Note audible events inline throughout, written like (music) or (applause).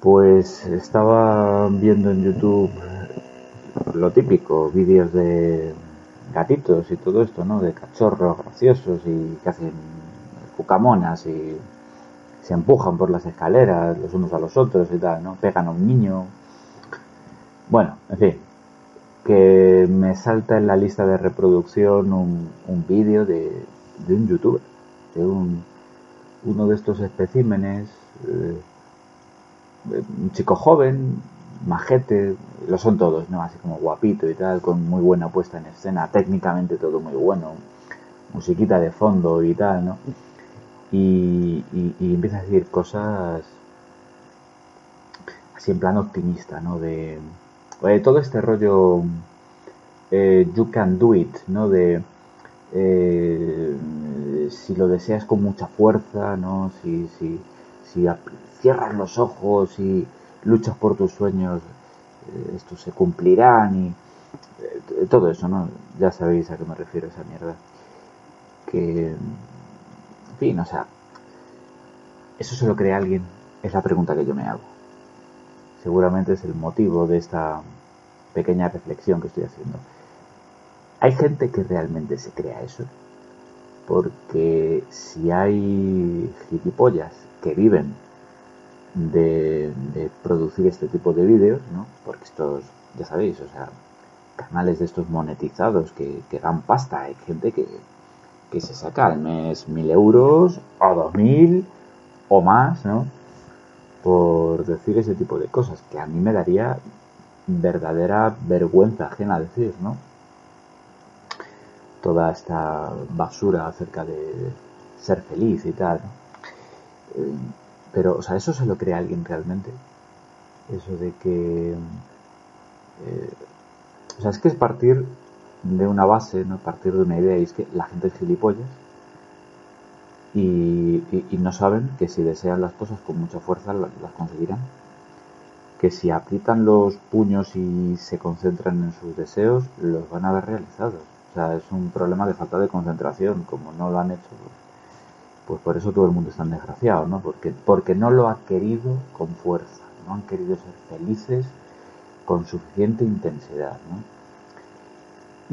Pues estaba viendo en YouTube lo típico, vídeos de gatitos y todo esto, ¿no? De cachorros graciosos y que hacen cucamonas y se empujan por las escaleras los unos a los otros y tal, ¿no? Pegan a un niño. Bueno, en fin, que me salta en la lista de reproducción un, vídeo de, de un youtuber, de un, uno de estos especímenes. Eh, un chico joven, majete, lo son todos, ¿no? Así como guapito y tal, con muy buena puesta en escena, técnicamente todo muy bueno, musiquita de fondo y tal, ¿no? Y, empieza a decir cosas así en plan optimista, ¿no? De todo este rollo eh, you can do it, ¿no? De eh, si lo deseas con mucha fuerza, ¿no? Si, si, si cierras los ojos y luchas por tus sueños, eh, estos se cumplirán y eh, todo eso, ¿no? Ya sabéis a qué me refiero esa mierda. Que, en fin, o sea, ¿eso se lo cree alguien? Es la pregunta que yo me hago. Seguramente es el motivo de esta pequeña reflexión que estoy haciendo. Hay gente que realmente se crea eso. Porque si hay gilipollas que viven de, producir este tipo de vídeos, ¿no? Porque estos, ya sabéis, o sea, canales de estos monetizados que, dan pasta, hay gente que, que se saca al mes mil euros o dos mil o más, ¿no? Por decir ese tipo de cosas, que a mí me daría verdadera vergüenza ajena decir, ¿no? Toda esta basura acerca de ser feliz y tal, ¿no? Eh, pero, o sea, ¿eso se lo cree alguien realmente? Eso de que... Eh, o sea, es que es partir de una base, ¿no? Partir de una idea, y es que la gente es gilipollas y, no saben que si desean las cosas con mucha fuerza las, conseguirán. Que si aprietan los puños y se concentran en sus deseos, los van a ver realizados. O sea, es un problema de falta de concentración. Como no lo han hecho, pues por eso todo el mundo es tan desgraciado, ¿no? Porque, porque no lo ha querido con fuerza, no han querido ser felices con suficiente intensidad, ¿no?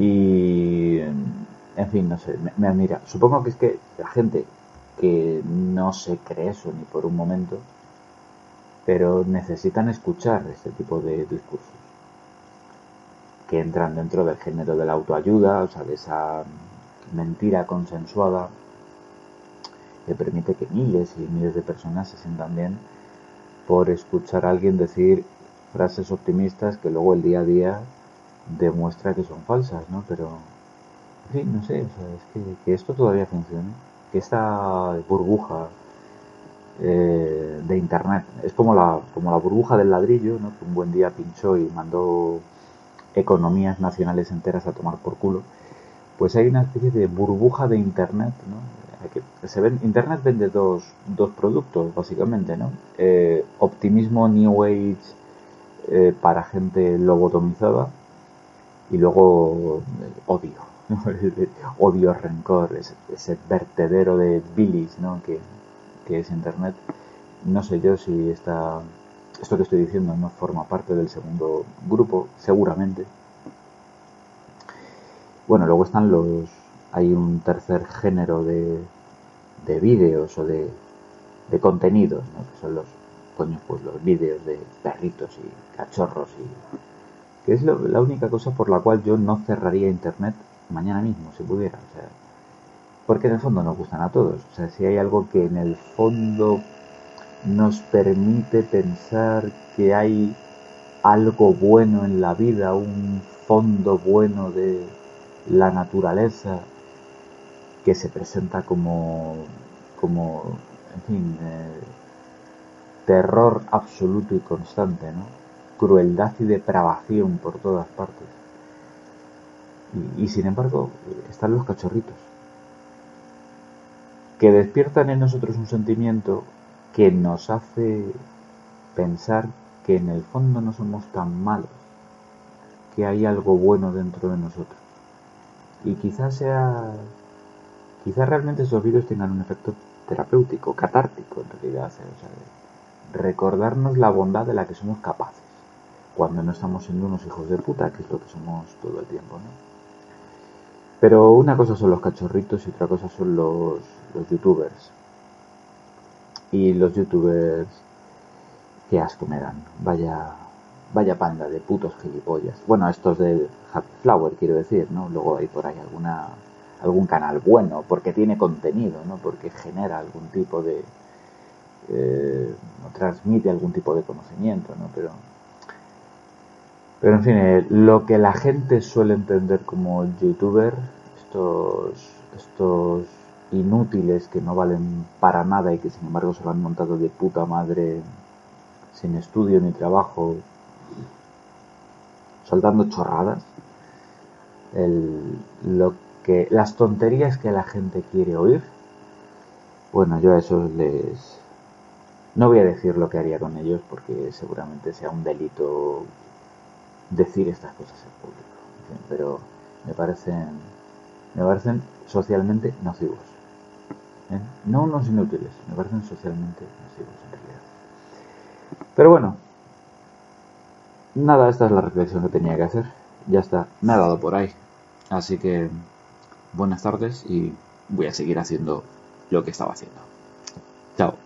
Y, en fin, no sé, me, admira. Supongo que es que la gente que no se cree eso ni por un momento, pero necesitan escuchar este tipo de discursos que entran dentro del género de la autoayuda, o sea, de esa mentira consensuada que permite que miles y miles de personas se sientan bien por escuchar a alguien decir frases optimistas que luego el día a día demuestra que son falsas, ¿no? Pero, en fin, no sé, o sea, es que, esto todavía funcione, que esta burbuja eh, de Internet es como la, como la burbuja del ladrillo, ¿no? Que un buen día pinchó y mandó economías nacionales enteras a tomar por culo, pues hay una especie de burbuja de Internet, ¿no? Se ven, Internet vende dos, dos productos, básicamente, ¿no? Eh, optimismo New Age eh, para gente lobotomizada y luego eh, odio, (laughs) odio, rencor, ese, vertedero de bilis, ¿no? Que, que es Internet. No sé yo si esta, esto que estoy diciendo no forma parte del segundo grupo, seguramente. Bueno, luego están los, hay un tercer género de, de vídeos o de, de contenidos, que son los, coño, pues los vídeos de perritos y cachorros y que es la única cosa por la cual yo no cerraría internet mañana mismo si pudiera, o sea, porque en el fondo nos gustan a todos, o sea, si hay algo que en el fondo nos permite pensar que hay algo bueno en la vida, un fondo bueno de la naturaleza, que se presenta como, como en fin, eh, terror absoluto y constante, ¿no? Crueldad y depravación por todas partes. Y, sin embargo, están los cachorritos, que despiertan en nosotros un sentimiento que nos hace pensar que en el fondo no somos tan malos, que hay algo bueno dentro de nosotros. Y quizás sea, quizás realmente esos vídeos tengan un efecto terapéutico, catártico en realidad, recordarnos la bondad de la que somos capaces cuando no estamos siendo unos hijos de puta, que es lo que somos todo el tiempo, ¿no? Pero una cosa son los cachorritos y otra cosa son los, los youtubers. Y los youtubers, qué asco me dan. Vaya, vaya panda de putos gilipollas. Bueno, estos de Happy Flower, quiero decir, ¿no? Luego hay por ahí alguna, algún canal bueno, porque tiene contenido, ¿no? Porque genera algún tipo de... Eh, transmite algún tipo de conocimiento, ¿no? Pero pero en fin, eh, lo que la gente suele entender como youtuber, estos, estos inútiles que no valen para nada y que sin embargo se lo han montado de puta madre sin estudio ni trabajo, soltando chorradas, lo que, las tonterías que la gente quiere oír, bueno, yo a eso les... No voy a decir lo que haría con ellos porque seguramente sea un delito decir estas cosas en público. pero me parecen, me parecen socialmente nocivos. ¿eh? No unos inútiles, me parecen socialmente nocivos en realidad. Pero bueno, nada, esta es la reflexión que tenía que hacer. Ya está, me ha dado por ahí. Así que buenas tardes y voy a seguir haciendo lo que estaba haciendo. Chao.